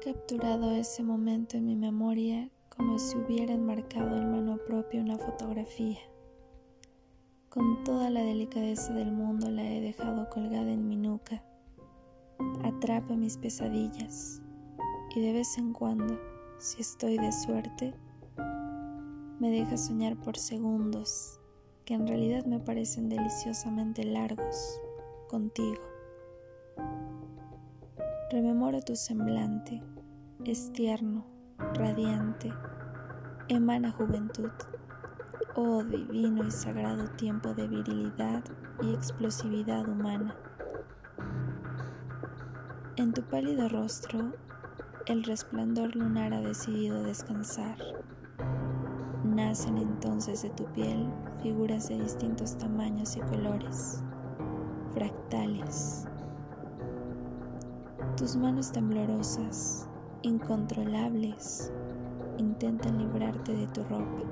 capturado ese momento en mi memoria como si hubiera enmarcado en mano propia una fotografía. Con toda la delicadeza del mundo la he dejado colgada en mi nuca. Atrapa mis pesadillas y de vez en cuando, si estoy de suerte, me deja soñar por segundos que en realidad me parecen deliciosamente largos contigo. Rememoro tu semblante, es tierno, radiante, emana juventud. Oh divino y sagrado tiempo de virilidad y explosividad humana. En tu pálido rostro, el resplandor lunar ha decidido descansar. Nacen entonces de tu piel figuras de distintos tamaños y colores, fractales. Tus manos temblorosas, incontrolables, intentan librarte de tu ropa.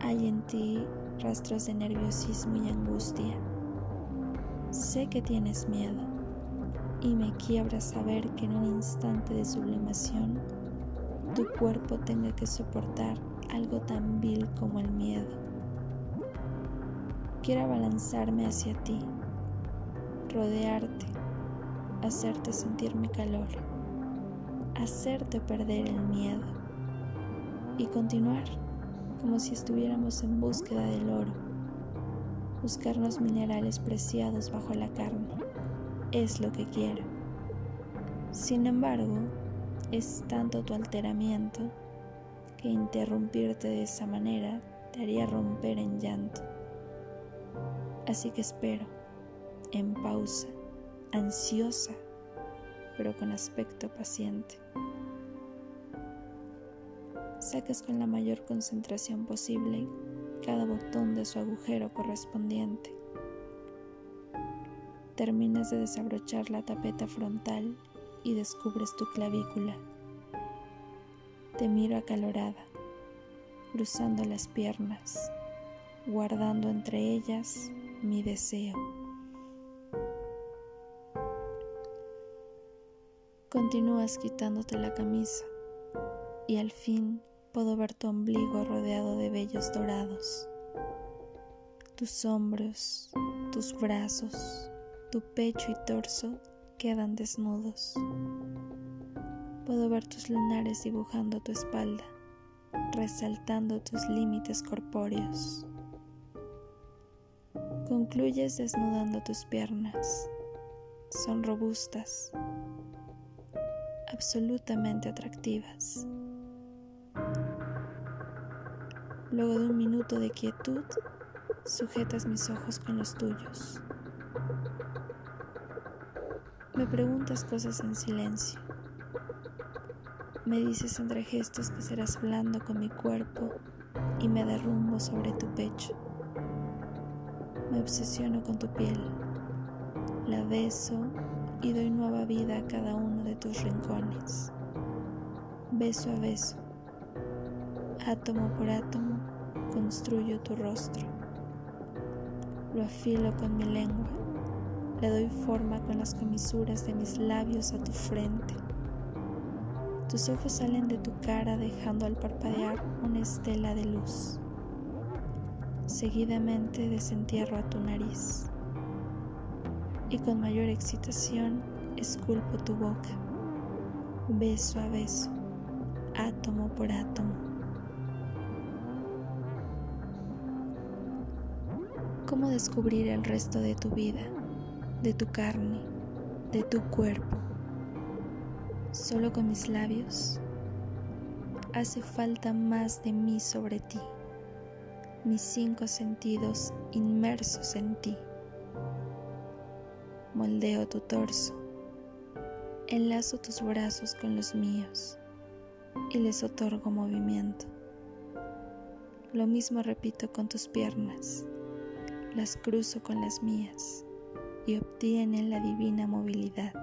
Hay en ti rastros de nerviosismo y angustia. Sé que tienes miedo y me quiebra saber que en un instante de sublimación tu cuerpo tenga que soportar algo tan vil como el miedo. Quiero abalanzarme hacia ti, rodearte, hacerte sentir mi calor, hacerte perder el miedo y continuar como si estuviéramos en búsqueda del oro, buscar los minerales preciados bajo la carne. Es lo que quiero. Sin embargo, es tanto tu alteramiento que interrumpirte de esa manera te haría romper en llanto. Así que espero, en pausa, ansiosa, pero con aspecto paciente. Sacas con la mayor concentración posible cada botón de su agujero correspondiente. Terminas de desabrochar la tapeta frontal y descubres tu clavícula. Te miro acalorada, cruzando las piernas, guardando entre ellas mi deseo. Continúas quitándote la camisa y al fin puedo ver tu ombligo rodeado de vellos dorados, tus hombros, tus brazos, tu pecho y torso quedan desnudos. Puedo ver tus lunares dibujando tu espalda, resaltando tus límites corpóreos. Concluyes desnudando tus piernas. Son robustas, absolutamente atractivas. Luego de un minuto de quietud, sujetas mis ojos con los tuyos. Me preguntas cosas en silencio. Me dices entre gestos que serás blando con mi cuerpo y me derrumbo sobre tu pecho. Me obsesiono con tu piel. La beso y doy nueva vida a cada uno de tus rincones. Beso a beso, átomo por átomo, construyo tu rostro. Lo afilo con mi lengua, le doy forma con las comisuras de mis labios a tu frente. Tus ojos salen de tu cara dejando al parpadear una estela de luz. Seguidamente desentierro a tu nariz y con mayor excitación esculpo tu boca, beso a beso, átomo por átomo. ¿Cómo descubrir el resto de tu vida, de tu carne, de tu cuerpo? ¿Solo con mis labios? Hace falta más de mí sobre ti, mis cinco sentidos inmersos en ti moldeo tu torso, enlazo tus brazos con los míos y les otorgo movimiento. Lo mismo repito con tus piernas, las cruzo con las mías y obtienen la divina movilidad.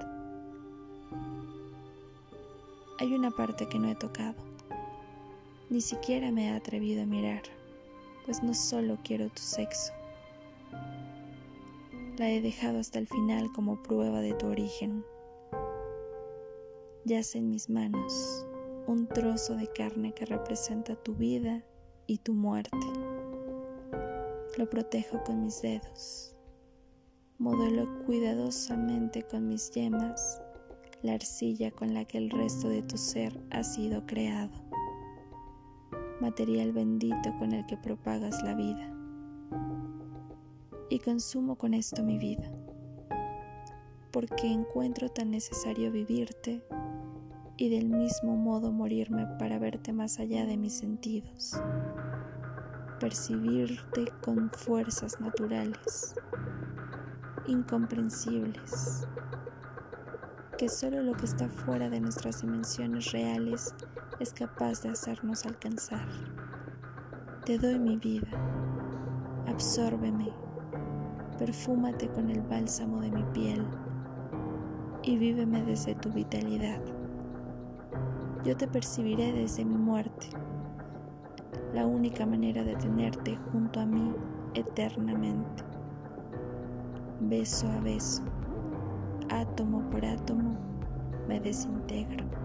Hay una parte que no he tocado, ni siquiera me he atrevido a mirar, pues no solo quiero tu sexo, la he dejado hasta el final como prueba de tu origen. Yace en mis manos un trozo de carne que representa tu vida y tu muerte. Lo protejo con mis dedos. Modelo cuidadosamente con mis yemas la arcilla con la que el resto de tu ser ha sido creado. Material bendito con el que propagas la vida. Y consumo con esto mi vida, porque encuentro tan necesario vivirte y del mismo modo morirme para verte más allá de mis sentidos. Percibirte con fuerzas naturales, incomprensibles, que solo lo que está fuera de nuestras dimensiones reales es capaz de hacernos alcanzar. Te doy mi vida, absórbeme, perfúmate con el bálsamo de mi piel y víveme desde tu vitalidad. Yo te percibiré desde mi muerte la única manera de tenerte junto a mí eternamente. Beso a beso, átomo por átomo, me desintegro.